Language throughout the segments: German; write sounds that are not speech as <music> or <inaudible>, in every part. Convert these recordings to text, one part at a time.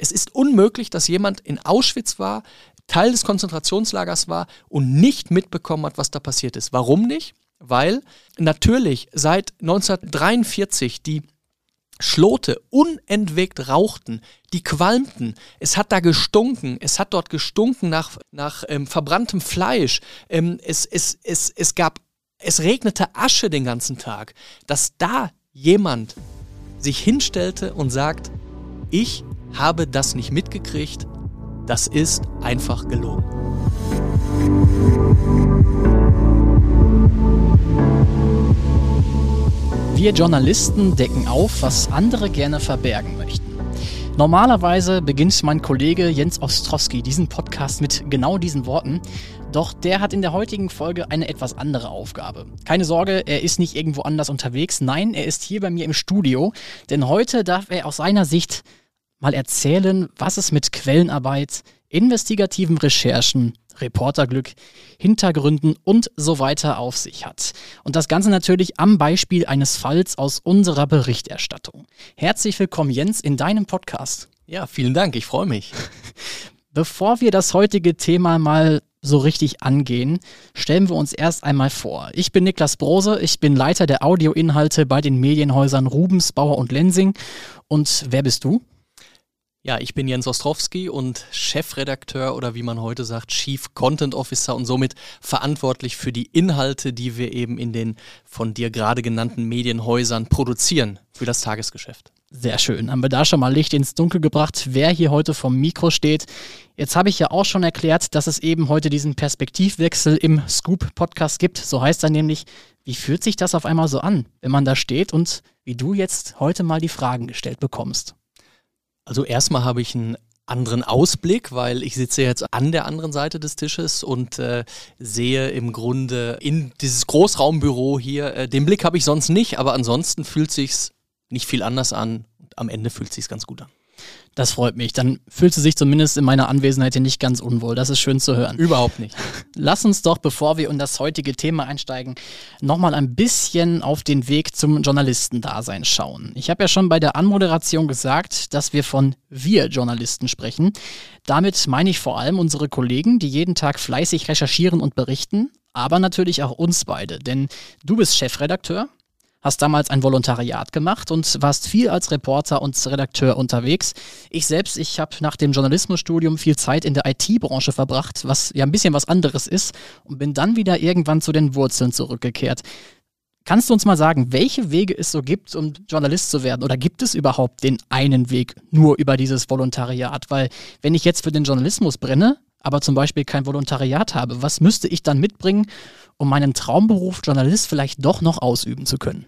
Es ist unmöglich, dass jemand in Auschwitz war, Teil des Konzentrationslagers war und nicht mitbekommen hat, was da passiert ist. Warum nicht? Weil natürlich seit 1943 die Schlote unentwegt rauchten, die qualmten, es hat da gestunken, es hat dort gestunken nach, nach ähm, verbranntem Fleisch, ähm, es, es, es, es gab, es regnete Asche den ganzen Tag, dass da jemand sich hinstellte und sagt, ich habe das nicht mitgekriegt, das ist einfach gelogen. Wir Journalisten decken auf, was andere gerne verbergen möchten. Normalerweise beginnt mein Kollege Jens Ostrowski diesen Podcast mit genau diesen Worten, doch der hat in der heutigen Folge eine etwas andere Aufgabe. Keine Sorge, er ist nicht irgendwo anders unterwegs, nein, er ist hier bei mir im Studio, denn heute darf er aus seiner Sicht mal erzählen, was es mit Quellenarbeit, investigativen Recherchen Reporterglück, Hintergründen und so weiter auf sich hat. Und das Ganze natürlich am Beispiel eines Falls aus unserer Berichterstattung. Herzlich willkommen, Jens, in deinem Podcast. Ja, vielen Dank, ich freue mich. <laughs> Bevor wir das heutige Thema mal so richtig angehen, stellen wir uns erst einmal vor. Ich bin Niklas Brose, ich bin Leiter der Audioinhalte bei den Medienhäusern Rubens, Bauer und Lensing. Und wer bist du? Ja, ich bin Jens Ostrowski und Chefredakteur oder wie man heute sagt, Chief Content Officer und somit verantwortlich für die Inhalte, die wir eben in den von dir gerade genannten Medienhäusern produzieren für das Tagesgeschäft. Sehr schön. Haben wir da schon mal Licht ins Dunkel gebracht, wer hier heute vom Mikro steht. Jetzt habe ich ja auch schon erklärt, dass es eben heute diesen Perspektivwechsel im Scoop-Podcast gibt. So heißt er nämlich, wie fühlt sich das auf einmal so an, wenn man da steht und wie du jetzt heute mal die Fragen gestellt bekommst? Also erstmal habe ich einen anderen Ausblick, weil ich sitze jetzt an der anderen Seite des Tisches und äh, sehe im Grunde in dieses Großraumbüro hier. Äh, den Blick habe ich sonst nicht, aber ansonsten fühlt sich's nicht viel anders an. Am Ende fühlt sich's ganz gut an. Das freut mich. Dann fühlt sie sich zumindest in meiner Anwesenheit hier nicht ganz unwohl. Das ist schön zu hören. Überhaupt nicht. <laughs> Lass uns doch, bevor wir in das heutige Thema einsteigen, nochmal ein bisschen auf den Weg zum Journalistendasein schauen. Ich habe ja schon bei der Anmoderation gesagt, dass wir von wir Journalisten sprechen. Damit meine ich vor allem unsere Kollegen, die jeden Tag fleißig recherchieren und berichten, aber natürlich auch uns beide. Denn du bist Chefredakteur, hast damals ein Volontariat gemacht und warst viel als Reporter und Redakteur unterwegs. Ich selbst, ich habe nach dem Journalismusstudium viel Zeit in der IT-Branche verbracht, was ja ein bisschen was anderes ist und bin dann wieder irgendwann zu den Wurzeln zurückgekehrt. Kannst du uns mal sagen, welche Wege es so gibt, um Journalist zu werden? Oder gibt es überhaupt den einen Weg nur über dieses Volontariat? Weil wenn ich jetzt für den Journalismus brenne, aber zum Beispiel kein Volontariat habe, was müsste ich dann mitbringen, um meinen Traumberuf Journalist vielleicht doch noch ausüben zu können?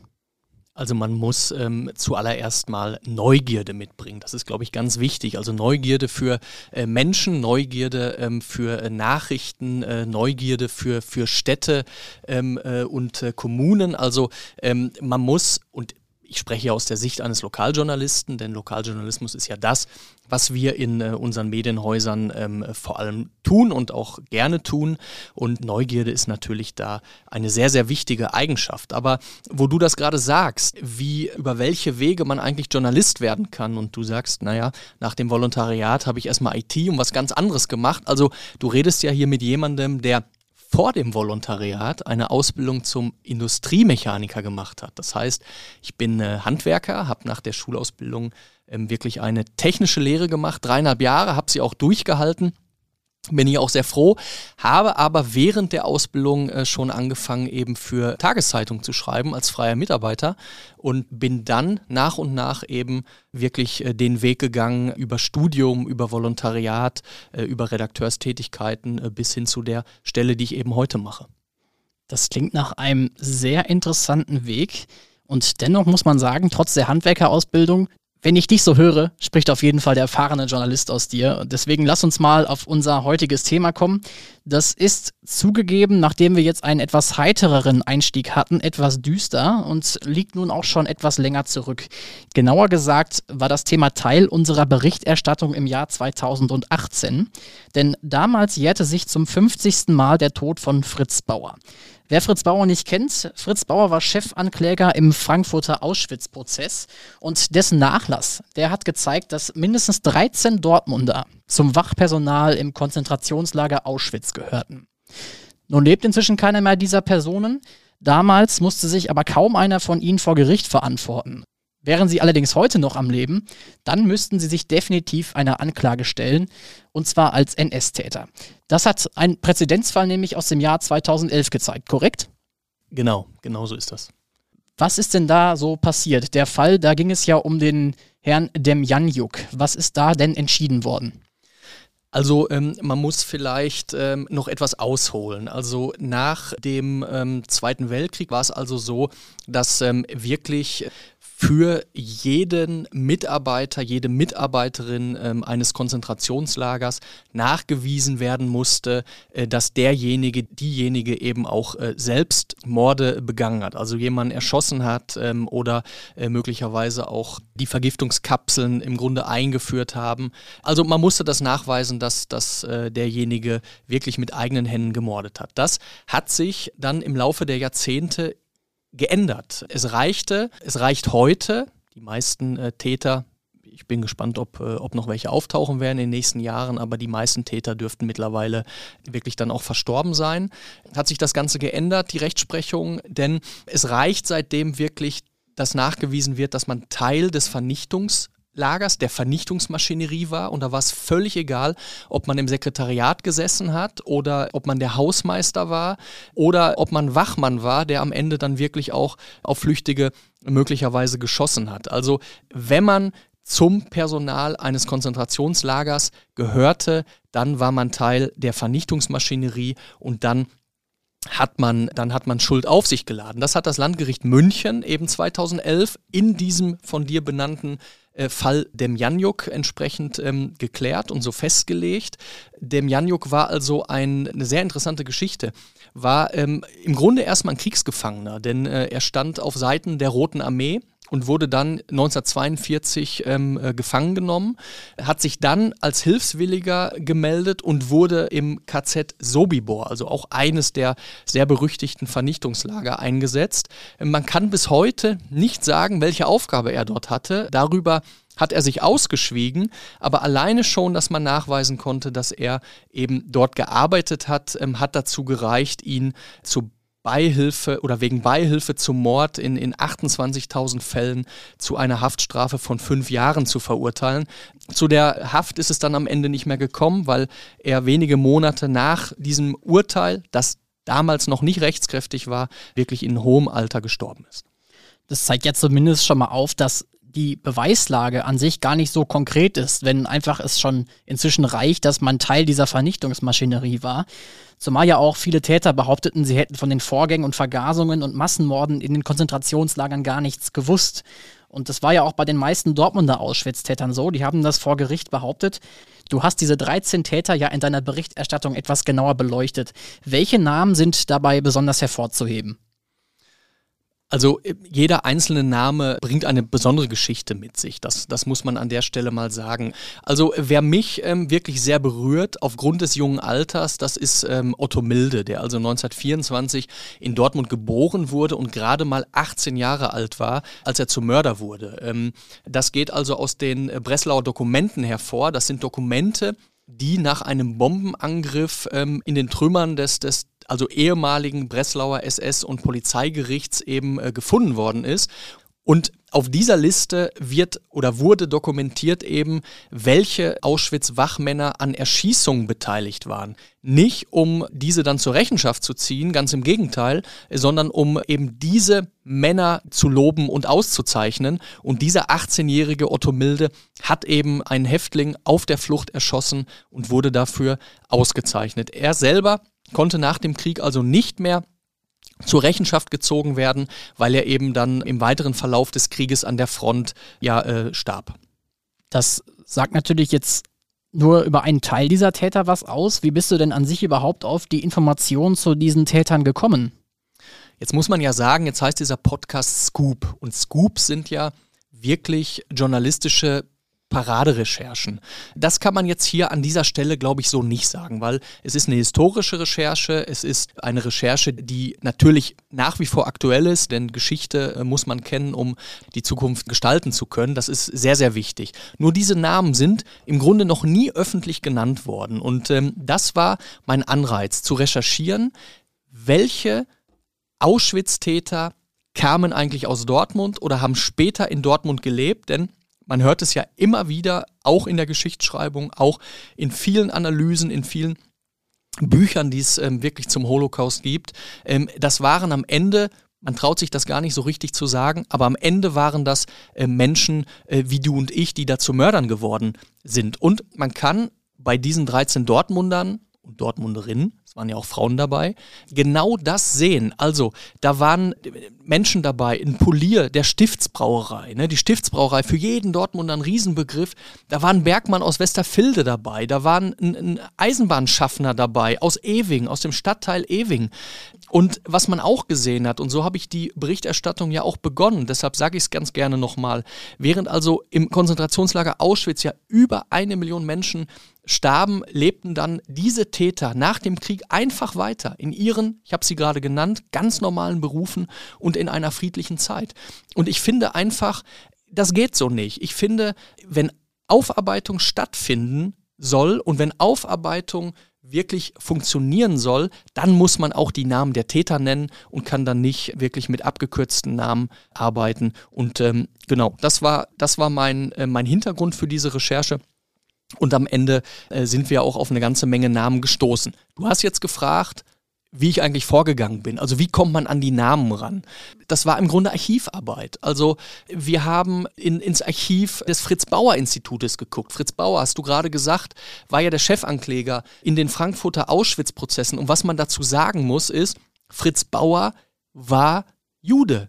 Also man muss ähm, zuallererst mal Neugierde mitbringen. Das ist, glaube ich, ganz wichtig. Also Neugierde für äh, Menschen, Neugierde ähm, für äh, Nachrichten, äh, Neugierde für, für Städte ähm, äh, und äh, Kommunen. Also ähm, man muss, und ich spreche aus der Sicht eines Lokaljournalisten, denn Lokaljournalismus ist ja das, was wir in äh, unseren Medienhäusern ähm, vor allem tun und auch gerne tun. Und Neugierde ist natürlich da eine sehr, sehr wichtige Eigenschaft. Aber wo du das gerade sagst, wie über welche Wege man eigentlich Journalist werden kann und du sagst, naja, nach dem Volontariat habe ich erstmal IT und was ganz anderes gemacht. Also du redest ja hier mit jemandem, der vor dem Volontariat eine Ausbildung zum Industriemechaniker gemacht hat. Das heißt, ich bin äh, Handwerker, habe nach der Schulausbildung ähm, wirklich eine technische Lehre gemacht, dreieinhalb Jahre, habe sie auch durchgehalten bin ich auch sehr froh, habe aber während der Ausbildung äh, schon angefangen, eben für Tageszeitung zu schreiben als freier Mitarbeiter und bin dann nach und nach eben wirklich äh, den Weg gegangen über Studium, über Volontariat, äh, über Redakteurstätigkeiten äh, bis hin zu der Stelle, die ich eben heute mache. Das klingt nach einem sehr interessanten Weg. Und dennoch muss man sagen, trotz der Handwerkerausbildung, wenn ich dich so höre, spricht auf jeden Fall der erfahrene Journalist aus dir. Deswegen lass uns mal auf unser heutiges Thema kommen. Das ist zugegeben, nachdem wir jetzt einen etwas heitereren Einstieg hatten, etwas düster und liegt nun auch schon etwas länger zurück. Genauer gesagt war das Thema Teil unserer Berichterstattung im Jahr 2018. Denn damals jährte sich zum 50. Mal der Tod von Fritz Bauer. Wer Fritz Bauer nicht kennt, Fritz Bauer war Chefankläger im Frankfurter Auschwitz-Prozess und dessen Nachlass, der hat gezeigt, dass mindestens 13 Dortmunder zum Wachpersonal im Konzentrationslager Auschwitz gehörten. Nun lebt inzwischen keiner mehr dieser Personen. Damals musste sich aber kaum einer von ihnen vor Gericht verantworten. Wären sie allerdings heute noch am Leben, dann müssten sie sich definitiv einer Anklage stellen, und zwar als NS-Täter. Das hat ein Präzedenzfall nämlich aus dem Jahr 2011 gezeigt, korrekt? Genau, genau so ist das. Was ist denn da so passiert? Der Fall, da ging es ja um den Herrn Demjanjuk. Was ist da denn entschieden worden? Also ähm, man muss vielleicht ähm, noch etwas ausholen. Also nach dem ähm, Zweiten Weltkrieg war es also so, dass ähm, wirklich für jeden Mitarbeiter, jede Mitarbeiterin ähm, eines Konzentrationslagers nachgewiesen werden musste, äh, dass derjenige, diejenige eben auch äh, selbst Morde begangen hat, also jemanden erschossen hat ähm, oder äh, möglicherweise auch die Vergiftungskapseln im Grunde eingeführt haben. Also man musste das nachweisen, dass, dass äh, derjenige wirklich mit eigenen Händen gemordet hat. Das hat sich dann im Laufe der Jahrzehnte geändert. Es reichte, es reicht heute, die meisten äh, Täter, ich bin gespannt, ob, äh, ob noch welche auftauchen werden in den nächsten Jahren, aber die meisten Täter dürften mittlerweile wirklich dann auch verstorben sein. Hat sich das Ganze geändert, die Rechtsprechung, denn es reicht seitdem wirklich, dass nachgewiesen wird, dass man Teil des Vernichtungs Lagers, der Vernichtungsmaschinerie war. Und da war es völlig egal, ob man im Sekretariat gesessen hat oder ob man der Hausmeister war oder ob man Wachmann war, der am Ende dann wirklich auch auf Flüchtige möglicherweise geschossen hat. Also wenn man zum Personal eines Konzentrationslagers gehörte, dann war man Teil der Vernichtungsmaschinerie und dann hat man, dann hat man Schuld auf sich geladen. Das hat das Landgericht München eben 2011 in diesem von dir benannten äh, Fall Demjanjuk entsprechend ähm, geklärt und so festgelegt. Demjanjuk war also ein, eine sehr interessante Geschichte. War ähm, im Grunde erstmal ein Kriegsgefangener, denn äh, er stand auf Seiten der Roten Armee und wurde dann 1942 ähm, äh, gefangen genommen, hat sich dann als Hilfswilliger gemeldet und wurde im KZ Sobibor, also auch eines der sehr berüchtigten Vernichtungslager, eingesetzt. Man kann bis heute nicht sagen, welche Aufgabe er dort hatte. Darüber hat er sich ausgeschwiegen, aber alleine schon, dass man nachweisen konnte, dass er eben dort gearbeitet hat, ähm, hat dazu gereicht, ihn zu Beihilfe oder wegen Beihilfe zum Mord in, in 28.000 Fällen zu einer Haftstrafe von fünf Jahren zu verurteilen. Zu der Haft ist es dann am Ende nicht mehr gekommen, weil er wenige Monate nach diesem Urteil, das damals noch nicht rechtskräftig war, wirklich in hohem Alter gestorben ist. Das zeigt ja zumindest schon mal auf, dass die Beweislage an sich gar nicht so konkret ist, wenn einfach es schon inzwischen reicht, dass man Teil dieser Vernichtungsmaschinerie war. Zumal ja auch viele Täter behaupteten, sie hätten von den Vorgängen und Vergasungen und Massenmorden in den Konzentrationslagern gar nichts gewusst. Und das war ja auch bei den meisten Dortmunder Auschwitz-Tätern so. Die haben das vor Gericht behauptet. Du hast diese 13 Täter ja in deiner Berichterstattung etwas genauer beleuchtet. Welche Namen sind dabei besonders hervorzuheben? Also äh, jeder einzelne Name bringt eine besondere Geschichte mit sich. Das, das muss man an der Stelle mal sagen. Also wer mich ähm, wirklich sehr berührt aufgrund des jungen Alters, das ist ähm, Otto Milde, der also 1924 in Dortmund geboren wurde und gerade mal 18 Jahre alt war, als er zum Mörder wurde. Ähm, das geht also aus den äh, Breslauer Dokumenten hervor. Das sind Dokumente, die nach einem Bombenangriff ähm, in den Trümmern des, des also ehemaligen Breslauer SS- und Polizeigerichts eben äh, gefunden worden ist. Und auf dieser Liste wird oder wurde dokumentiert eben, welche Auschwitz-Wachmänner an Erschießungen beteiligt waren. Nicht um diese dann zur Rechenschaft zu ziehen, ganz im Gegenteil, sondern um eben diese Männer zu loben und auszuzeichnen. Und dieser 18-jährige Otto Milde hat eben einen Häftling auf der Flucht erschossen und wurde dafür ausgezeichnet. Er selber konnte nach dem Krieg also nicht mehr zur Rechenschaft gezogen werden, weil er eben dann im weiteren Verlauf des Krieges an der Front ja äh, starb. Das sagt natürlich jetzt nur über einen Teil dieser Täter was aus. Wie bist du denn an sich überhaupt auf die Informationen zu diesen Tätern gekommen? Jetzt muss man ja sagen, jetzt heißt dieser Podcast Scoop und Scoops sind ja wirklich journalistische Paraderecherchen. Das kann man jetzt hier an dieser Stelle, glaube ich, so nicht sagen, weil es ist eine historische Recherche, es ist eine Recherche, die natürlich nach wie vor aktuell ist, denn Geschichte äh, muss man kennen, um die Zukunft gestalten zu können. Das ist sehr, sehr wichtig. Nur diese Namen sind im Grunde noch nie öffentlich genannt worden und ähm, das war mein Anreiz, zu recherchieren, welche Auschwitz-Täter kamen eigentlich aus Dortmund oder haben später in Dortmund gelebt, denn man hört es ja immer wieder, auch in der Geschichtsschreibung, auch in vielen Analysen, in vielen Büchern, die es ähm, wirklich zum Holocaust gibt. Ähm, das waren am Ende, man traut sich das gar nicht so richtig zu sagen, aber am Ende waren das äh, Menschen äh, wie du und ich, die da zu Mördern geworden sind. Und man kann bei diesen 13 Dortmundern und Dortmunderinnen, es waren ja auch Frauen dabei, genau das sehen. Also da waren Menschen dabei, ein Polier der Stiftsbrauerei, ne? die Stiftsbrauerei für jeden Dortmunder ein Riesenbegriff. Da war ein Bergmann aus Westerfilde dabei, da waren ein, ein Eisenbahnschaffner dabei aus Ewing, aus dem Stadtteil Ewing. Und was man auch gesehen hat, und so habe ich die Berichterstattung ja auch begonnen, deshalb sage ich es ganz gerne nochmal, während also im Konzentrationslager Auschwitz ja über eine Million Menschen starben, lebten dann diese Täter nach dem Krieg einfach weiter in ihren, ich habe sie gerade genannt, ganz normalen Berufen und in einer friedlichen Zeit. Und ich finde einfach, das geht so nicht. Ich finde, wenn Aufarbeitung stattfinden soll und wenn Aufarbeitung wirklich funktionieren soll, dann muss man auch die Namen der Täter nennen und kann dann nicht wirklich mit abgekürzten Namen arbeiten. Und ähm, genau, das war, das war mein, äh, mein Hintergrund für diese Recherche. Und am Ende äh, sind wir auch auf eine ganze Menge Namen gestoßen. Du hast jetzt gefragt, wie ich eigentlich vorgegangen bin. Also wie kommt man an die Namen ran? Das war im Grunde Archivarbeit. Also wir haben in, ins Archiv des Fritz Bauer Institutes geguckt. Fritz Bauer, hast du gerade gesagt, war ja der Chefankläger in den Frankfurter Auschwitz-Prozessen. Und was man dazu sagen muss, ist, Fritz Bauer war Jude.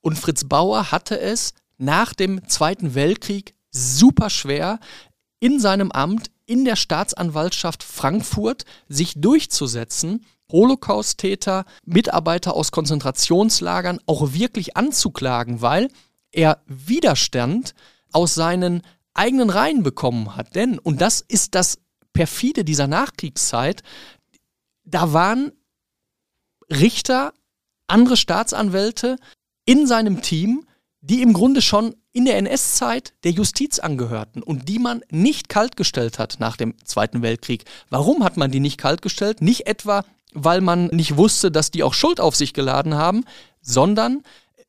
Und Fritz Bauer hatte es nach dem Zweiten Weltkrieg super schwer in seinem Amt in der Staatsanwaltschaft Frankfurt sich durchzusetzen, Holocaust-Täter, Mitarbeiter aus Konzentrationslagern auch wirklich anzuklagen, weil er Widerstand aus seinen eigenen Reihen bekommen hat. Denn, und das ist das perfide dieser Nachkriegszeit, da waren Richter, andere Staatsanwälte in seinem Team, die im Grunde schon in der NS-Zeit der Justiz angehörten und die man nicht kaltgestellt hat nach dem Zweiten Weltkrieg. Warum hat man die nicht kaltgestellt? Nicht etwa, weil man nicht wusste, dass die auch Schuld auf sich geladen haben, sondern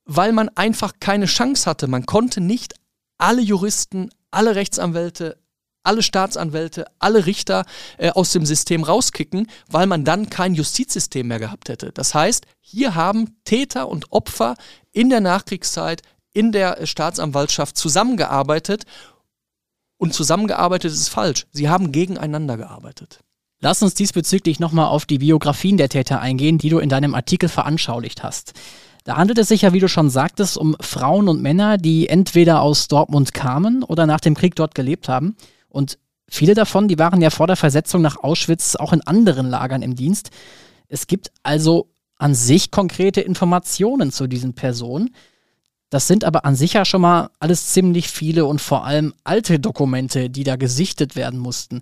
weil man einfach keine Chance hatte. Man konnte nicht alle Juristen, alle Rechtsanwälte, alle Staatsanwälte, alle Richter äh, aus dem System rauskicken, weil man dann kein Justizsystem mehr gehabt hätte. Das heißt, hier haben Täter und Opfer in der Nachkriegszeit in der Staatsanwaltschaft zusammengearbeitet und zusammengearbeitet ist falsch. Sie haben gegeneinander gearbeitet. Lass uns diesbezüglich nochmal auf die Biografien der Täter eingehen, die du in deinem Artikel veranschaulicht hast. Da handelt es sich ja, wie du schon sagtest, um Frauen und Männer, die entweder aus Dortmund kamen oder nach dem Krieg dort gelebt haben. Und viele davon, die waren ja vor der Versetzung nach Auschwitz auch in anderen Lagern im Dienst. Es gibt also an sich konkrete Informationen zu diesen Personen. Das sind aber an sich ja schon mal alles ziemlich viele und vor allem alte Dokumente, die da gesichtet werden mussten.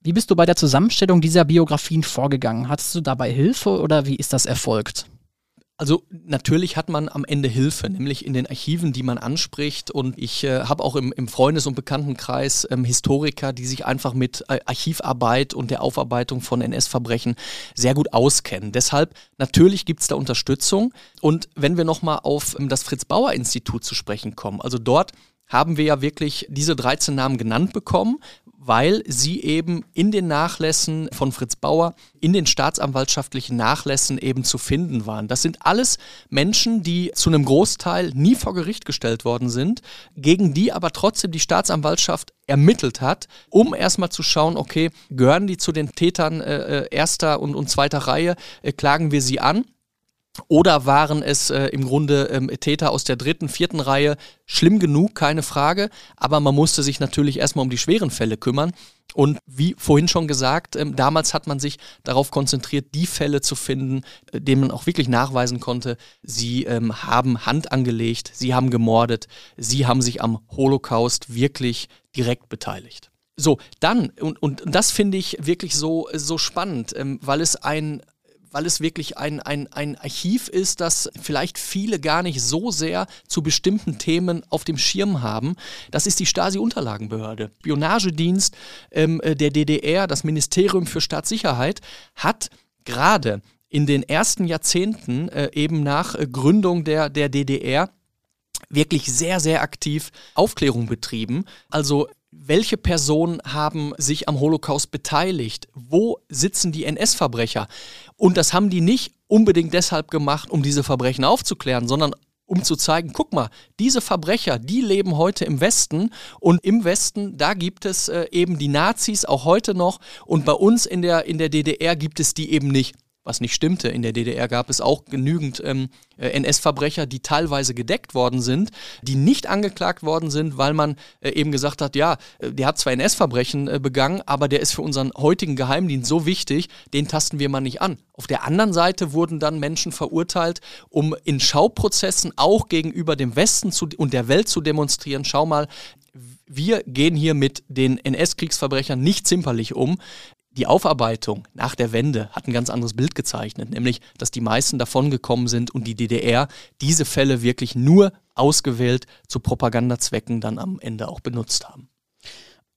Wie bist du bei der Zusammenstellung dieser Biografien vorgegangen? Hattest du dabei Hilfe oder wie ist das erfolgt? Also natürlich hat man am Ende Hilfe, nämlich in den Archiven, die man anspricht. Und ich äh, habe auch im, im, Freundes- und Bekanntenkreis ähm, Historiker, die sich einfach mit äh, Archivarbeit und der Aufarbeitung von NS-Verbrechen sehr gut auskennen. Deshalb natürlich gibt es da Unterstützung. Und wenn wir nochmal auf ähm, das Fritz-Bauer-Institut zu sprechen kommen, also dort haben wir ja wirklich diese 13 Namen genannt bekommen, weil sie eben in den Nachlässen von Fritz Bauer, in den staatsanwaltschaftlichen Nachlässen eben zu finden waren. Das sind alles Menschen, die zu einem Großteil nie vor Gericht gestellt worden sind, gegen die aber trotzdem die Staatsanwaltschaft ermittelt hat, um erstmal zu schauen, okay, gehören die zu den Tätern äh, äh erster und, und zweiter Reihe, äh, klagen wir sie an. Oder waren es äh, im Grunde ähm, Täter aus der dritten, vierten Reihe? Schlimm genug, keine Frage. Aber man musste sich natürlich erstmal um die schweren Fälle kümmern. Und wie vorhin schon gesagt, ähm, damals hat man sich darauf konzentriert, die Fälle zu finden, äh, denen man auch wirklich nachweisen konnte, sie ähm, haben Hand angelegt, sie haben gemordet, sie haben sich am Holocaust wirklich direkt beteiligt. So, dann, und, und das finde ich wirklich so, so spannend, ähm, weil es ein, weil es wirklich ein, ein, ein Archiv ist, das vielleicht viele gar nicht so sehr zu bestimmten Themen auf dem Schirm haben. Das ist die Stasi-Unterlagenbehörde. Spionagedienst ähm, äh, der DDR, das Ministerium für Staatssicherheit, hat gerade in den ersten Jahrzehnten, äh, eben nach äh, Gründung der, der DDR, wirklich sehr, sehr aktiv Aufklärung betrieben. Also welche Personen haben sich am Holocaust beteiligt? Wo sitzen die NS-Verbrecher? Und das haben die nicht unbedingt deshalb gemacht, um diese Verbrechen aufzuklären, sondern um zu zeigen, guck mal, diese Verbrecher, die leben heute im Westen und im Westen, da gibt es äh, eben die Nazis auch heute noch und bei uns in der, in der DDR gibt es die eben nicht was nicht stimmte. In der DDR gab es auch genügend ähm, äh, NS-Verbrecher, die teilweise gedeckt worden sind, die nicht angeklagt worden sind, weil man äh, eben gesagt hat, ja, äh, der hat zwar NS-Verbrechen äh, begangen, aber der ist für unseren heutigen Geheimdienst so wichtig, den tasten wir mal nicht an. Auf der anderen Seite wurden dann Menschen verurteilt, um in Schauprozessen auch gegenüber dem Westen zu, und der Welt zu demonstrieren, schau mal, wir gehen hier mit den NS-Kriegsverbrechern nicht zimperlich um die Aufarbeitung nach der Wende hat ein ganz anderes Bild gezeichnet, nämlich, dass die meisten davongekommen sind und die DDR diese Fälle wirklich nur ausgewählt zu Propagandazwecken dann am Ende auch benutzt haben.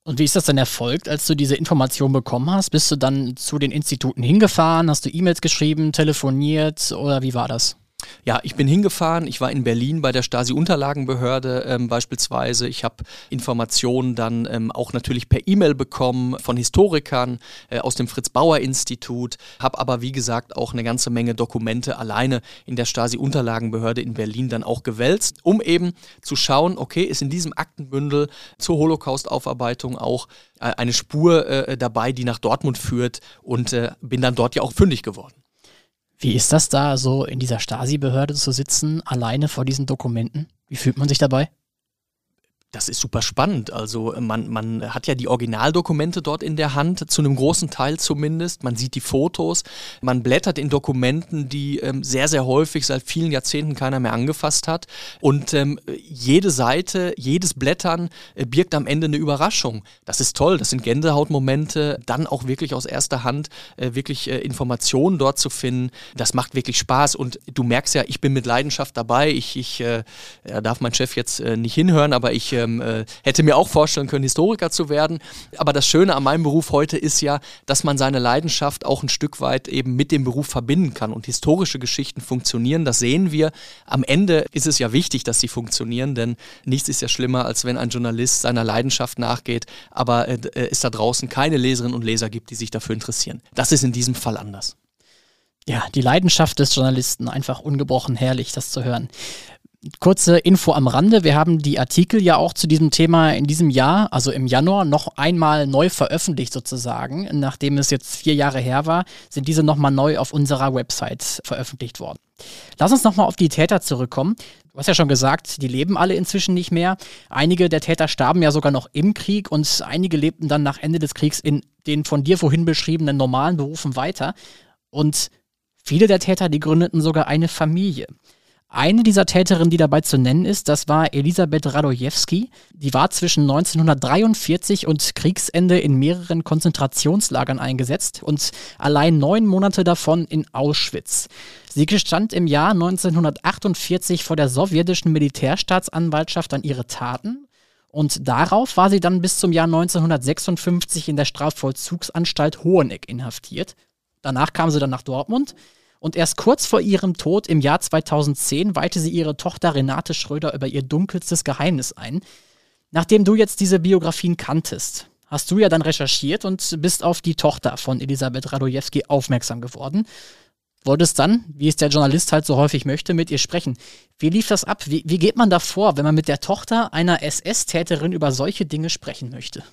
Und wie ist das denn erfolgt, als du diese Information bekommen hast? Bist du dann zu den Instituten hingefahren? Hast du E-Mails geschrieben, telefoniert oder wie war das? Ja, ich bin hingefahren. Ich war in Berlin bei der Stasi-Unterlagenbehörde ähm, beispielsweise. Ich habe Informationen dann ähm, auch natürlich per E-Mail bekommen von Historikern äh, aus dem Fritz-Bauer-Institut. Habe aber, wie gesagt, auch eine ganze Menge Dokumente alleine in der Stasi-Unterlagenbehörde in Berlin dann auch gewälzt, um eben zu schauen, okay, ist in diesem Aktenbündel zur Holocaust-Aufarbeitung auch äh, eine Spur äh, dabei, die nach Dortmund führt und äh, bin dann dort ja auch fündig geworden. Wie ist das da, so in dieser Stasi-Behörde zu sitzen, alleine vor diesen Dokumenten? Wie fühlt man sich dabei? Das ist super spannend. Also man, man hat ja die Originaldokumente dort in der Hand, zu einem großen Teil zumindest. Man sieht die Fotos, man blättert in Dokumenten, die ähm, sehr, sehr häufig seit vielen Jahrzehnten keiner mehr angefasst hat. Und ähm, jede Seite, jedes Blättern äh, birgt am Ende eine Überraschung. Das ist toll, das sind Gänsehautmomente, dann auch wirklich aus erster Hand äh, wirklich äh, Informationen dort zu finden. Das macht wirklich Spaß. Und du merkst ja, ich bin mit Leidenschaft dabei. Ich, ich äh, darf mein Chef jetzt äh, nicht hinhören, aber ich äh, ähm, äh, hätte mir auch vorstellen können, Historiker zu werden. Aber das Schöne an meinem Beruf heute ist ja, dass man seine Leidenschaft auch ein Stück weit eben mit dem Beruf verbinden kann. Und historische Geschichten funktionieren, das sehen wir. Am Ende ist es ja wichtig, dass sie funktionieren, denn nichts ist ja schlimmer, als wenn ein Journalist seiner Leidenschaft nachgeht, aber äh, es da draußen keine Leserinnen und Leser gibt, die sich dafür interessieren. Das ist in diesem Fall anders. Ja, die Leidenschaft des Journalisten, einfach ungebrochen herrlich, das zu hören. Kurze Info am Rande. Wir haben die Artikel ja auch zu diesem Thema in diesem Jahr, also im Januar, noch einmal neu veröffentlicht sozusagen. Nachdem es jetzt vier Jahre her war, sind diese nochmal neu auf unserer Website veröffentlicht worden. Lass uns nochmal auf die Täter zurückkommen. Du hast ja schon gesagt, die leben alle inzwischen nicht mehr. Einige der Täter starben ja sogar noch im Krieg und einige lebten dann nach Ende des Kriegs in den von dir vorhin beschriebenen normalen Berufen weiter. Und viele der Täter, die gründeten sogar eine Familie. Eine dieser Täterinnen, die dabei zu nennen ist, das war Elisabeth Radojewski. Die war zwischen 1943 und Kriegsende in mehreren Konzentrationslagern eingesetzt und allein neun Monate davon in Auschwitz. Sie gestand im Jahr 1948 vor der sowjetischen Militärstaatsanwaltschaft an ihre Taten und darauf war sie dann bis zum Jahr 1956 in der Strafvollzugsanstalt Hoheneck inhaftiert. Danach kam sie dann nach Dortmund und erst kurz vor ihrem Tod im Jahr 2010 weihte sie ihre Tochter Renate Schröder über ihr dunkelstes Geheimnis ein. Nachdem du jetzt diese Biografien kanntest, hast du ja dann recherchiert und bist auf die Tochter von Elisabeth Radojewski aufmerksam geworden. Wolltest dann, wie es der Journalist halt so häufig möchte, mit ihr sprechen. Wie lief das ab? Wie, wie geht man da vor, wenn man mit der Tochter einer SS-Täterin über solche Dinge sprechen möchte?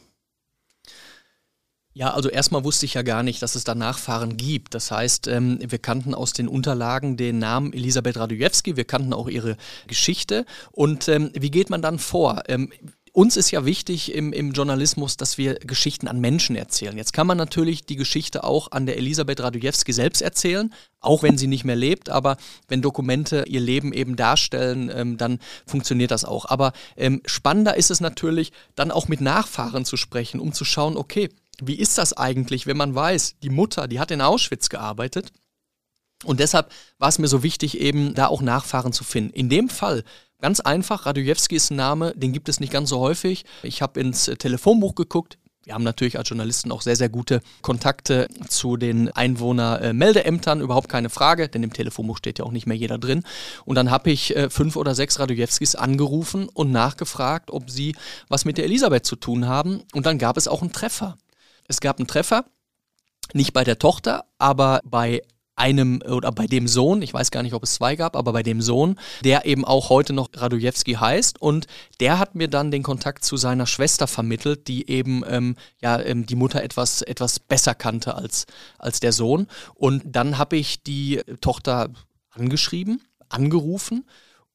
Ja, also erstmal wusste ich ja gar nicht, dass es da Nachfahren gibt. Das heißt, ähm, wir kannten aus den Unterlagen den Namen Elisabeth Radujewski, wir kannten auch ihre Geschichte. Und ähm, wie geht man dann vor? Ähm, uns ist ja wichtig im, im Journalismus, dass wir Geschichten an Menschen erzählen. Jetzt kann man natürlich die Geschichte auch an der Elisabeth Radujewski selbst erzählen, auch wenn sie nicht mehr lebt. Aber wenn Dokumente ihr Leben eben darstellen, ähm, dann funktioniert das auch. Aber ähm, spannender ist es natürlich, dann auch mit Nachfahren zu sprechen, um zu schauen, okay, wie ist das eigentlich, wenn man weiß, die Mutter, die hat in Auschwitz gearbeitet. Und deshalb war es mir so wichtig, eben da auch Nachfahren zu finden. In dem Fall Ganz einfach, Radujewski ist ein Name, den gibt es nicht ganz so häufig. Ich habe ins Telefonbuch geguckt. Wir haben natürlich als Journalisten auch sehr, sehr gute Kontakte zu den Einwohnermeldeämtern, überhaupt keine Frage, denn im Telefonbuch steht ja auch nicht mehr jeder drin. Und dann habe ich äh, fünf oder sechs Radujewskis angerufen und nachgefragt, ob sie was mit der Elisabeth zu tun haben. Und dann gab es auch einen Treffer. Es gab einen Treffer, nicht bei der Tochter, aber bei einem oder bei dem Sohn, ich weiß gar nicht, ob es zwei gab, aber bei dem Sohn, der eben auch heute noch Radujewski heißt. Und der hat mir dann den Kontakt zu seiner Schwester vermittelt, die eben ähm, ja ähm, die Mutter etwas etwas besser kannte als als der Sohn. Und dann habe ich die Tochter angeschrieben, angerufen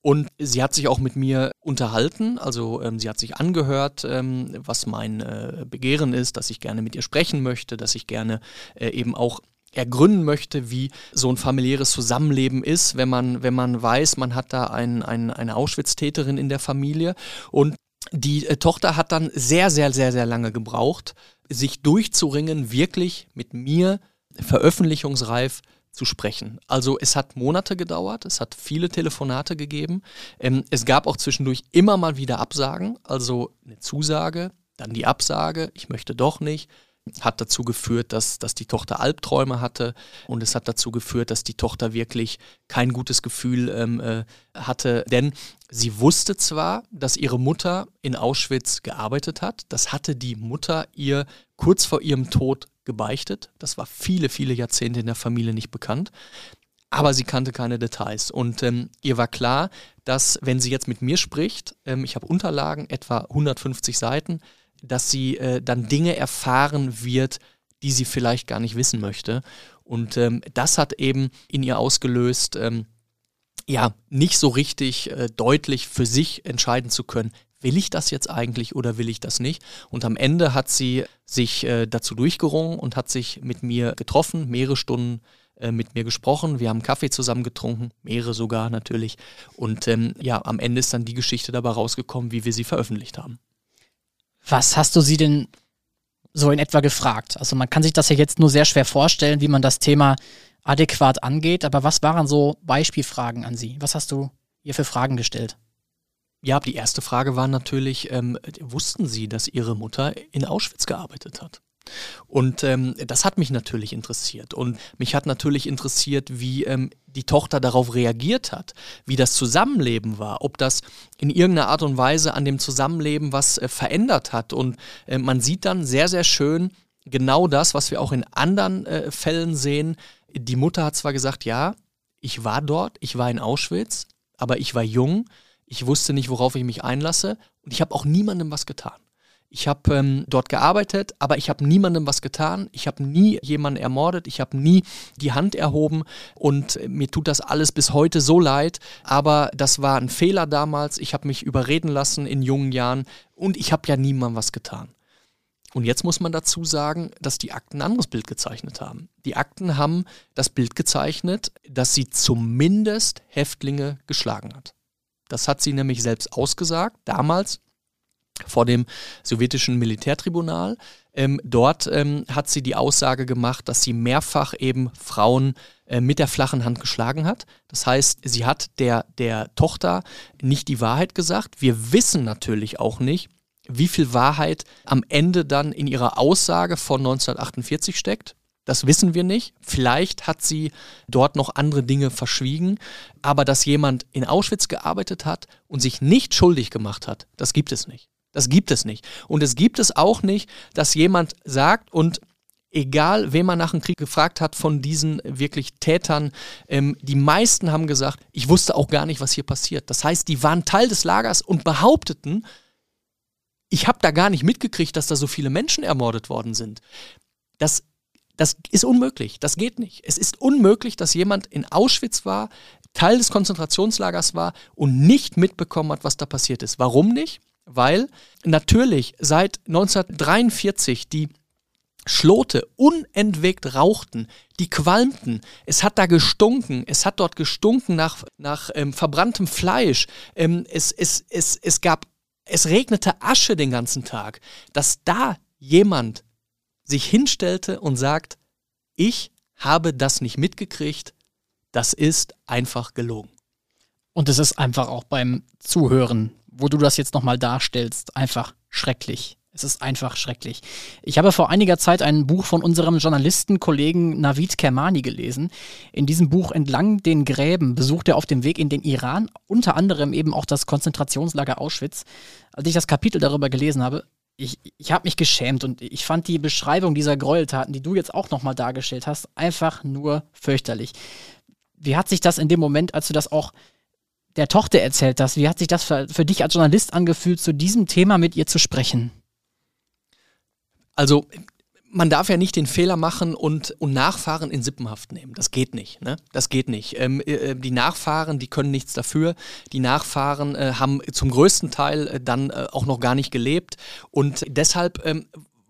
und sie hat sich auch mit mir unterhalten, also ähm, sie hat sich angehört, ähm, was mein äh, Begehren ist, dass ich gerne mit ihr sprechen möchte, dass ich gerne äh, eben auch ergründen möchte, wie so ein familiäres Zusammenleben ist, wenn man, wenn man weiß, man hat da ein, ein, eine Auschwitz-Täterin in der Familie. Und die äh, Tochter hat dann sehr, sehr, sehr, sehr lange gebraucht, sich durchzuringen, wirklich mit mir veröffentlichungsreif zu sprechen. Also es hat Monate gedauert, es hat viele Telefonate gegeben. Ähm, es gab auch zwischendurch immer mal wieder Absagen, also eine Zusage, dann die Absage, ich möchte doch nicht, hat dazu geführt, dass, dass die Tochter Albträume hatte und es hat dazu geführt, dass die Tochter wirklich kein gutes Gefühl ähm, äh, hatte, denn sie wusste zwar, dass ihre Mutter in Auschwitz gearbeitet hat, das hatte die Mutter ihr kurz vor ihrem Tod gebeichtet, das war viele, viele Jahrzehnte in der Familie nicht bekannt, aber sie kannte keine Details. Und ähm, ihr war klar, dass wenn sie jetzt mit mir spricht, ähm, ich habe Unterlagen, etwa 150 Seiten, dass sie äh, dann Dinge erfahren wird, die sie vielleicht gar nicht wissen möchte. Und ähm, das hat eben in ihr ausgelöst, ähm, ja, nicht so richtig äh, deutlich für sich entscheiden zu können, will ich das jetzt eigentlich oder will ich das nicht? Und am Ende hat sie sich äh, dazu durchgerungen und hat sich mit mir getroffen, mehrere Stunden äh, mit mir gesprochen. Wir haben Kaffee zusammen getrunken, mehrere sogar natürlich. Und ähm, ja, am Ende ist dann die Geschichte dabei rausgekommen, wie wir sie veröffentlicht haben. Was hast du sie denn so in etwa gefragt? Also man kann sich das ja jetzt nur sehr schwer vorstellen, wie man das Thema adäquat angeht, aber was waren so Beispielfragen an sie? Was hast du ihr für Fragen gestellt? Ja, die erste Frage war natürlich, ähm, wussten Sie, dass Ihre Mutter in Auschwitz gearbeitet hat? Und ähm, das hat mich natürlich interessiert. Und mich hat natürlich interessiert, wie ähm, die Tochter darauf reagiert hat, wie das Zusammenleben war, ob das in irgendeiner Art und Weise an dem Zusammenleben was äh, verändert hat. Und äh, man sieht dann sehr, sehr schön genau das, was wir auch in anderen äh, Fällen sehen. Die Mutter hat zwar gesagt, ja, ich war dort, ich war in Auschwitz, aber ich war jung, ich wusste nicht, worauf ich mich einlasse und ich habe auch niemandem was getan. Ich habe ähm, dort gearbeitet, aber ich habe niemandem was getan. Ich habe nie jemanden ermordet. Ich habe nie die Hand erhoben. Und äh, mir tut das alles bis heute so leid. Aber das war ein Fehler damals. Ich habe mich überreden lassen in jungen Jahren. Und ich habe ja niemandem was getan. Und jetzt muss man dazu sagen, dass die Akten ein anderes Bild gezeichnet haben. Die Akten haben das Bild gezeichnet, dass sie zumindest Häftlinge geschlagen hat. Das hat sie nämlich selbst ausgesagt, damals vor dem sowjetischen Militärtribunal. Ähm, dort ähm, hat sie die Aussage gemacht, dass sie mehrfach eben Frauen äh, mit der flachen Hand geschlagen hat. Das heißt, sie hat der, der Tochter nicht die Wahrheit gesagt. Wir wissen natürlich auch nicht, wie viel Wahrheit am Ende dann in ihrer Aussage von 1948 steckt. Das wissen wir nicht. Vielleicht hat sie dort noch andere Dinge verschwiegen. Aber dass jemand in Auschwitz gearbeitet hat und sich nicht schuldig gemacht hat, das gibt es nicht. Das gibt es nicht. Und es gibt es auch nicht, dass jemand sagt und egal, wen man nach dem Krieg gefragt hat von diesen wirklich Tätern, ähm, die meisten haben gesagt, ich wusste auch gar nicht, was hier passiert. Das heißt, die waren Teil des Lagers und behaupteten, ich habe da gar nicht mitgekriegt, dass da so viele Menschen ermordet worden sind. das das ist unmöglich, das geht nicht. Es ist unmöglich, dass jemand in Auschwitz war, Teil des Konzentrationslagers war und nicht mitbekommen hat, was da passiert ist. Warum nicht? Weil natürlich seit 1943 die Schlote unentwegt rauchten, die qualmten, es hat da gestunken, es hat dort gestunken nach, nach ähm, verbranntem Fleisch, ähm, es, es, es, es gab, es regnete Asche den ganzen Tag, dass da jemand sich hinstellte und sagt, ich habe das nicht mitgekriegt, das ist einfach gelogen. Und es ist einfach auch beim Zuhören, wo du das jetzt nochmal darstellst, einfach schrecklich. Es ist einfach schrecklich. Ich habe vor einiger Zeit ein Buch von unserem Journalistenkollegen Navid Kermani gelesen. In diesem Buch Entlang den Gräben besucht er auf dem Weg in den Iran unter anderem eben auch das Konzentrationslager Auschwitz. Als ich das Kapitel darüber gelesen habe, ich, ich habe mich geschämt und ich fand die Beschreibung dieser Gräueltaten, die du jetzt auch nochmal dargestellt hast, einfach nur fürchterlich. Wie hat sich das in dem Moment, als du das auch der Tochter erzählt hast, wie hat sich das für, für dich als Journalist angefühlt, zu diesem Thema mit ihr zu sprechen? Also man darf ja nicht den Fehler machen und, und Nachfahren in Sippenhaft nehmen. Das geht nicht. Ne? Das geht nicht. Ähm, äh, äh, die Nachfahren, die können nichts dafür. Die Nachfahren äh, haben zum größten Teil äh, dann äh, auch noch gar nicht gelebt. Und deshalb ähm,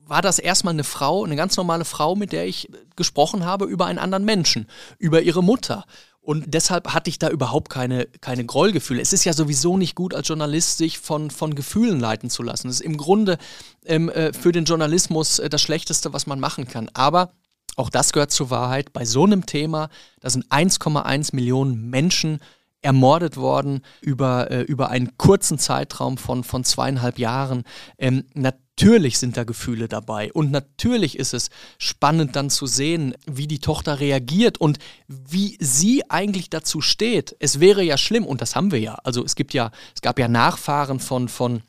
war das erstmal eine Frau, eine ganz normale Frau, mit der ich gesprochen habe über einen anderen Menschen, über ihre Mutter. Und deshalb hatte ich da überhaupt keine, keine Grollgefühle. Es ist ja sowieso nicht gut, als Journalist sich von, von Gefühlen leiten zu lassen. Das ist im Grunde ähm, äh, für den Journalismus äh, das Schlechteste, was man machen kann. Aber auch das gehört zur Wahrheit. Bei so einem Thema, da sind 1,1 Millionen Menschen ermordet worden über, äh, über einen kurzen Zeitraum von, von zweieinhalb Jahren. Ähm, Natürlich sind da Gefühle dabei und natürlich ist es spannend dann zu sehen, wie die Tochter reagiert und wie sie eigentlich dazu steht. Es wäre ja schlimm und das haben wir ja. Also es gibt ja, es gab ja Nachfahren von, von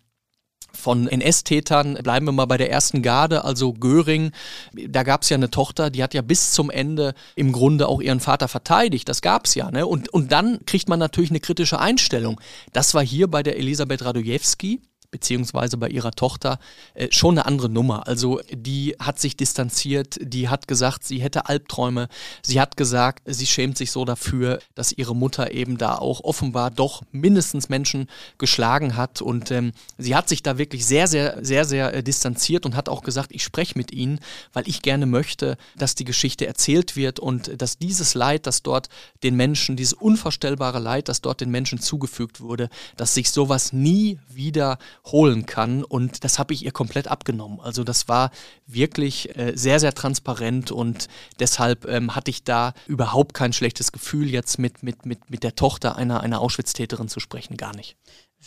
von NS-Tätern, bleiben wir mal bei der ersten Garde, also Göring, da gab es ja eine Tochter, die hat ja bis zum Ende im Grunde auch ihren Vater verteidigt, das gab es ja. Ne? Und, und dann kriegt man natürlich eine kritische Einstellung. Das war hier bei der Elisabeth Radojewski, beziehungsweise bei ihrer Tochter äh, schon eine andere Nummer. Also die hat sich distanziert, die hat gesagt, sie hätte Albträume, sie hat gesagt, sie schämt sich so dafür, dass ihre Mutter eben da auch offenbar doch mindestens Menschen geschlagen hat und ähm, sie hat sich da wirklich sehr, sehr, sehr, sehr äh, distanziert und hat auch gesagt, ich spreche mit ihnen, weil ich gerne möchte, dass die Geschichte erzählt wird und dass dieses Leid, das dort den Menschen, dieses unvorstellbare Leid, das dort den Menschen zugefügt wurde, dass sich sowas nie wieder holen kann. Und das habe ich ihr komplett abgenommen. Also das war wirklich äh, sehr, sehr transparent und deshalb ähm, hatte ich da überhaupt kein schlechtes Gefühl, jetzt mit, mit, mit, mit der Tochter einer, einer Auschwitz-Täterin zu sprechen. Gar nicht.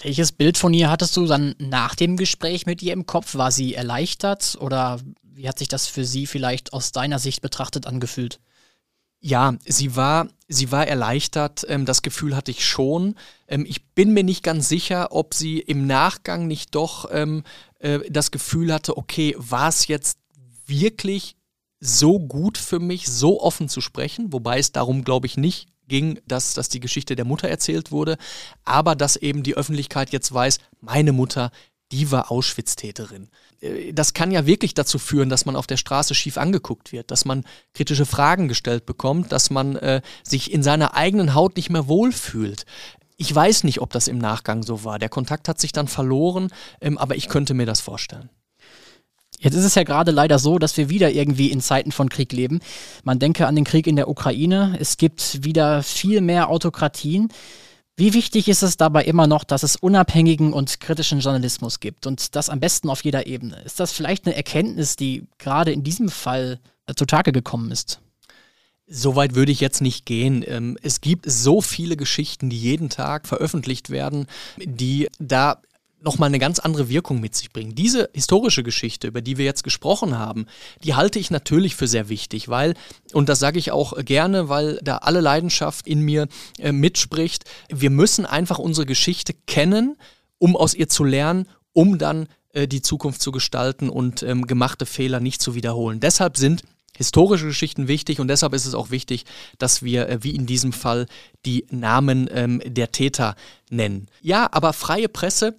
Welches Bild von ihr hattest du dann nach dem Gespräch mit ihr im Kopf? War sie erleichtert oder wie hat sich das für sie vielleicht aus deiner Sicht betrachtet angefühlt? Ja, sie war, sie war erleichtert. Ähm, das Gefühl hatte ich schon. Ähm, ich bin mir nicht ganz sicher, ob sie im Nachgang nicht doch ähm, äh, das Gefühl hatte, okay, war es jetzt wirklich so gut für mich, so offen zu sprechen, wobei es darum, glaube ich, nicht ging, dass, dass die Geschichte der Mutter erzählt wurde, aber dass eben die Öffentlichkeit jetzt weiß, meine Mutter, die war Auschwitz-Täterin. Äh, das kann ja wirklich dazu führen, dass man auf der Straße schief angeguckt wird, dass man kritische Fragen gestellt bekommt, dass man äh, sich in seiner eigenen Haut nicht mehr wohlfühlt. Ich weiß nicht, ob das im Nachgang so war. Der Kontakt hat sich dann verloren, ähm, aber ich könnte mir das vorstellen. Jetzt ist es ja gerade leider so, dass wir wieder irgendwie in Zeiten von Krieg leben. Man denke an den Krieg in der Ukraine. Es gibt wieder viel mehr Autokratien. Wie wichtig ist es dabei immer noch, dass es unabhängigen und kritischen Journalismus gibt und das am besten auf jeder Ebene? Ist das vielleicht eine Erkenntnis, die gerade in diesem Fall äh, zutage gekommen ist? Soweit würde ich jetzt nicht gehen. Ähm, es gibt so viele Geschichten, die jeden Tag veröffentlicht werden, die da nochmal eine ganz andere Wirkung mit sich bringen. Diese historische Geschichte, über die wir jetzt gesprochen haben, die halte ich natürlich für sehr wichtig, weil, und das sage ich auch gerne, weil da alle Leidenschaft in mir äh, mitspricht, wir müssen einfach unsere Geschichte kennen, um aus ihr zu lernen, um dann äh, die Zukunft zu gestalten und ähm, gemachte Fehler nicht zu wiederholen. Deshalb sind historische Geschichten wichtig und deshalb ist es auch wichtig, dass wir, äh, wie in diesem Fall, die Namen ähm, der Täter nennen. Ja, aber freie Presse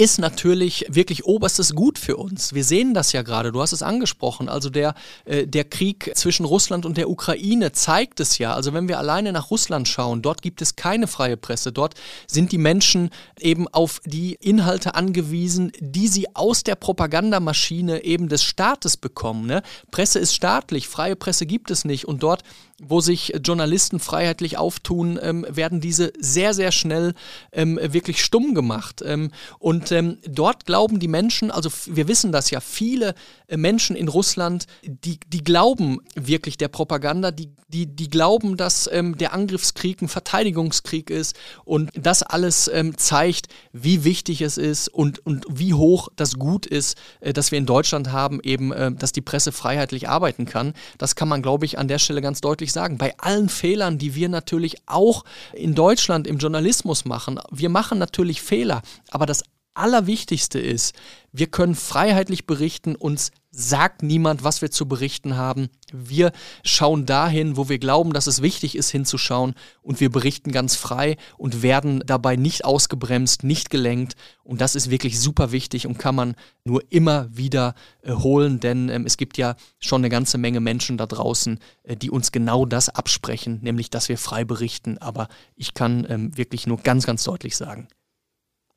ist natürlich wirklich oberstes Gut für uns. Wir sehen das ja gerade, du hast es angesprochen. Also der, äh, der Krieg zwischen Russland und der Ukraine zeigt es ja. Also wenn wir alleine nach Russland schauen, dort gibt es keine freie Presse. Dort sind die Menschen eben auf die Inhalte angewiesen, die sie aus der Propagandamaschine eben des Staates bekommen. Ne? Presse ist staatlich, freie Presse gibt es nicht. Und dort wo sich Journalisten freiheitlich auftun, ähm, werden diese sehr, sehr schnell ähm, wirklich stumm gemacht. Ähm, und ähm, dort glauben die Menschen, also wir wissen das ja, viele äh, Menschen in Russland, die, die glauben wirklich der Propaganda, die, die, die glauben, dass ähm, der Angriffskrieg ein Verteidigungskrieg ist und das alles ähm, zeigt, wie wichtig es ist und, und wie hoch das Gut ist, äh, dass wir in Deutschland haben, eben, äh, dass die Presse freiheitlich arbeiten kann. Das kann man, glaube ich, an der Stelle ganz deutlich wirklich sagen, bei allen Fehlern, die wir natürlich auch in Deutschland im Journalismus machen, wir machen natürlich Fehler, aber das Allerwichtigste ist, wir können freiheitlich berichten, uns sagt niemand, was wir zu berichten haben. Wir schauen dahin, wo wir glauben, dass es wichtig ist, hinzuschauen. Und wir berichten ganz frei und werden dabei nicht ausgebremst, nicht gelenkt. Und das ist wirklich super wichtig und kann man nur immer wieder äh, holen, denn ähm, es gibt ja schon eine ganze Menge Menschen da draußen, äh, die uns genau das absprechen, nämlich dass wir frei berichten, aber ich kann ähm, wirklich nur ganz, ganz deutlich sagen,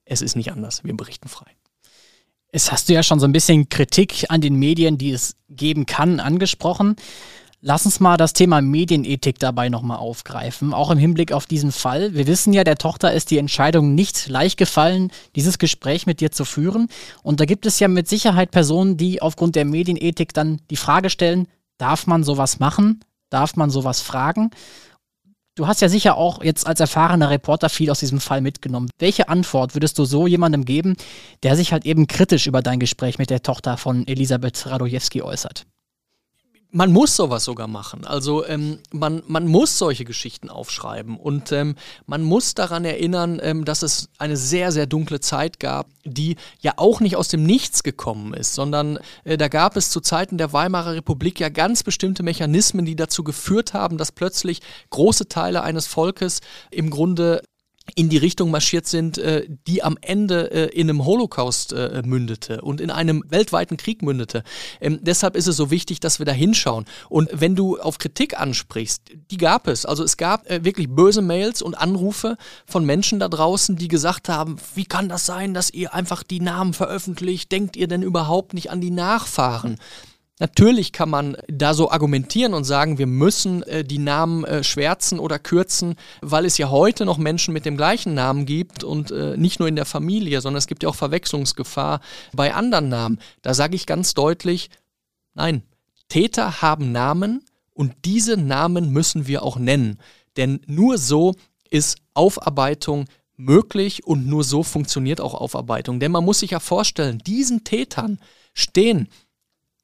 es ist nicht anders, wir berichten frei. Es hast du ja schon so ein bisschen Kritik an den Medien, die es geben kann, angesprochen. Lass uns mal das Thema Medienethik dabei nochmal aufgreifen, auch im Hinblick auf diesen Fall. Wir wissen ja, der Tochter ist die Entscheidung nicht leicht gefallen, dieses Gespräch mit dir zu führen. Und da gibt es ja mit Sicherheit Personen, die aufgrund der Medienethik dann die Frage stellen, darf man sowas machen? Darf man sowas fragen? Du hast ja sicher auch jetzt als erfahrener Reporter viel aus diesem Fall mitgenommen. Welche Antwort würdest du so jemandem geben, der sich halt eben kritisch über dein Gespräch mit der Tochter von Elisabeth Radojewski äußert? Man muss sowas sogar machen. Also ähm, man, man muss solche Geschichten aufschreiben und ähm, man muss daran erinnern, ähm, dass es eine sehr, sehr dunkle Zeit gab, die ja auch nicht aus dem Nichts gekommen ist, sondern äh, da gab es zu Zeiten der Weimarer Republik ja ganz bestimmte Mechanismen, die dazu geführt haben, dass plötzlich große Teile eines Volkes im Grunde in die Richtung marschiert sind, äh, die am Ende äh, in einem Holocaust äh, mündete und in einem weltweiten Krieg mündete. Ähm, deshalb ist es so wichtig, dass wir da hinschauen. Und wenn du auf Kritik ansprichst, die gab es. Also es gab wirklich böse Mails und Anrufe von Menschen da draußen, die gesagt haben, wie kann das sein, dass ihr einfach die Namen veröffentlicht? Denkt ihr denn überhaupt nicht an die Nachfahren? Natürlich kann man da so argumentieren und sagen, wir müssen äh, die Namen äh, schwärzen oder kürzen, weil es ja heute noch Menschen mit dem gleichen Namen gibt und äh, nicht nur in der Familie, sondern es gibt ja auch Verwechslungsgefahr bei anderen Namen. Da sage ich ganz deutlich, nein, Täter haben Namen und diese Namen müssen wir auch nennen. Denn nur so ist Aufarbeitung möglich und nur so funktioniert auch Aufarbeitung. Denn man muss sich ja vorstellen, diesen Tätern stehen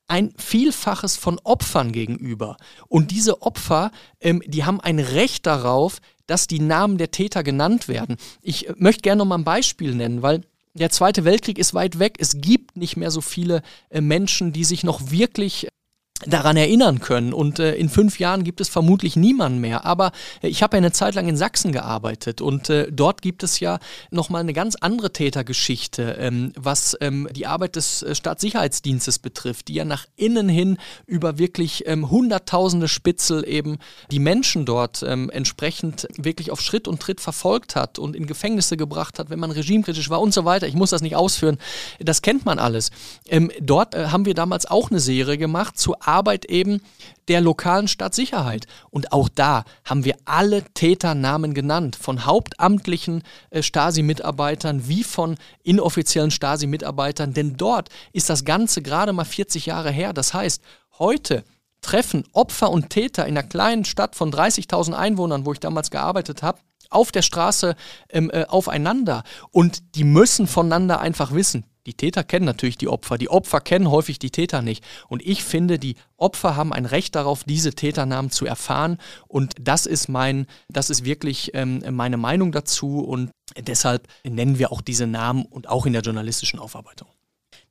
ein Vielfaches von Opfern gegenüber. Und diese Opfer, ähm, die haben ein Recht darauf, dass die Namen der Täter genannt werden. Ich äh, möchte gerne noch mal ein Beispiel nennen, weil der Zweite Weltkrieg ist weit weg. Es gibt nicht mehr so viele äh, Menschen, die sich noch wirklich daran erinnern können. Und äh, in fünf Jahren gibt es vermutlich niemanden mehr. Aber äh, ich habe ja eine Zeit lang in Sachsen gearbeitet und äh, dort gibt es ja nochmal eine ganz andere Tätergeschichte, ähm, was ähm, die Arbeit des äh, Staatssicherheitsdienstes betrifft, die ja nach innen hin über wirklich ähm, hunderttausende Spitzel eben die Menschen dort ähm, entsprechend wirklich auf Schritt und Tritt verfolgt hat und in Gefängnisse gebracht hat, wenn man regimekritisch war und so weiter. Ich muss das nicht ausführen. Das kennt man alles. Ähm, dort äh, haben wir damals auch eine Serie gemacht zu Arbeit eben der lokalen Stadtsicherheit. Und auch da haben wir alle Täternamen genannt, von hauptamtlichen äh, Stasi-Mitarbeitern wie von inoffiziellen Stasi-Mitarbeitern, denn dort ist das Ganze gerade mal 40 Jahre her. Das heißt, heute treffen Opfer und Täter in einer kleinen Stadt von 30.000 Einwohnern, wo ich damals gearbeitet habe, auf der Straße ähm, äh, aufeinander und die müssen voneinander einfach wissen. Die Täter kennen natürlich die Opfer. Die Opfer kennen häufig die Täter nicht. Und ich finde, die Opfer haben ein Recht darauf, diese Täternamen zu erfahren. Und das ist mein, das ist wirklich ähm, meine Meinung dazu. Und deshalb nennen wir auch diese Namen und auch in der journalistischen Aufarbeitung.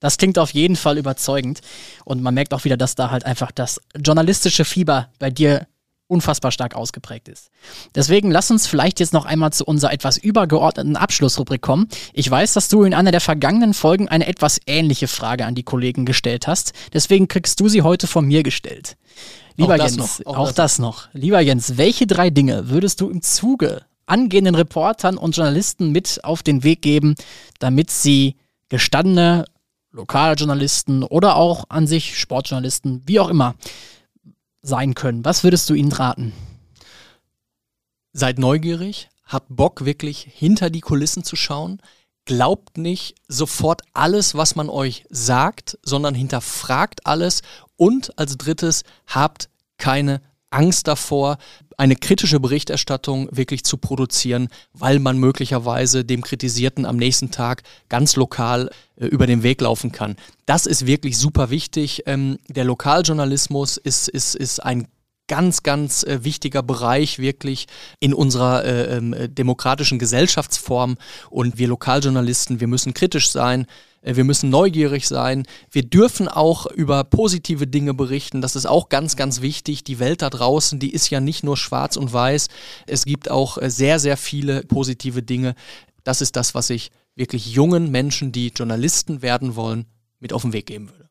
Das klingt auf jeden Fall überzeugend. Und man merkt auch wieder, dass da halt einfach das journalistische Fieber bei dir unfassbar stark ausgeprägt ist. Deswegen lass uns vielleicht jetzt noch einmal zu unserer etwas übergeordneten Abschlussrubrik kommen. Ich weiß, dass du in einer der vergangenen Folgen eine etwas ähnliche Frage an die Kollegen gestellt hast. Deswegen kriegst du sie heute von mir gestellt. Lieber auch Jens, noch, auch, auch das, das noch. Lieber Jens, welche drei Dinge würdest du im Zuge angehenden Reportern und Journalisten mit auf den Weg geben, damit sie gestandene Lokaljournalisten oder auch an sich Sportjournalisten, wie auch immer, sein können. Was würdest du ihnen raten? Seid neugierig, habt Bock wirklich hinter die Kulissen zu schauen. Glaubt nicht sofort alles, was man euch sagt, sondern hinterfragt alles. Und als drittes, habt keine Angst davor, eine kritische Berichterstattung wirklich zu produzieren, weil man möglicherweise dem Kritisierten am nächsten Tag ganz lokal äh, über den Weg laufen kann. Das ist wirklich super wichtig. Ähm, der Lokaljournalismus ist, ist, ist ein ganz, ganz äh, wichtiger Bereich wirklich in unserer äh, ähm, demokratischen Gesellschaftsform. Und wir Lokaljournalisten, wir müssen kritisch sein, äh, wir müssen neugierig sein. Wir dürfen auch über positive Dinge berichten. Das ist auch ganz, ganz wichtig. Die Welt da draußen, die ist ja nicht nur schwarz und weiß. Es gibt auch äh, sehr, sehr viele positive Dinge. Das ist das, was ich wirklich jungen Menschen, die Journalisten werden wollen, mit auf den Weg geben würde.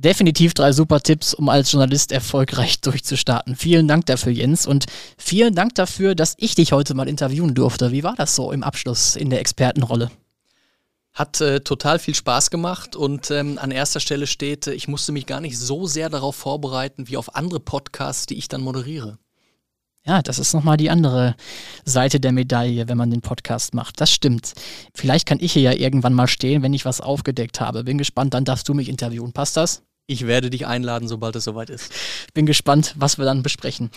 Definitiv drei super Tipps, um als Journalist erfolgreich <laughs> durchzustarten. Vielen Dank dafür, Jens. Und vielen Dank dafür, dass ich dich heute mal interviewen durfte. Wie war das so im Abschluss in der Expertenrolle? Hat äh, total viel Spaß gemacht und ähm, an erster Stelle steht, äh, ich musste mich gar nicht so sehr darauf vorbereiten wie auf andere Podcasts, die ich dann moderiere. Ja, das ist nochmal die andere Seite der Medaille, wenn man den Podcast macht. Das stimmt. Vielleicht kann ich hier ja irgendwann mal stehen, wenn ich was aufgedeckt habe. Bin gespannt, dann darfst du mich interviewen. Passt das? Ich werde dich einladen, sobald es soweit ist. Bin gespannt, was wir dann besprechen.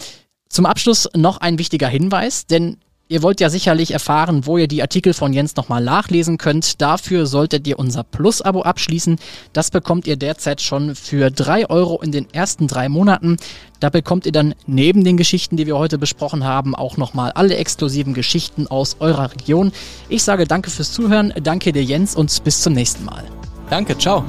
Zum Abschluss noch ein wichtiger Hinweis, denn Ihr wollt ja sicherlich erfahren, wo ihr die Artikel von Jens nochmal nachlesen könnt. Dafür solltet ihr unser Plus-Abo abschließen. Das bekommt ihr derzeit schon für drei Euro in den ersten drei Monaten. Da bekommt ihr dann neben den Geschichten, die wir heute besprochen haben, auch nochmal alle exklusiven Geschichten aus eurer Region. Ich sage danke fürs Zuhören, danke dir Jens und bis zum nächsten Mal. Danke, ciao.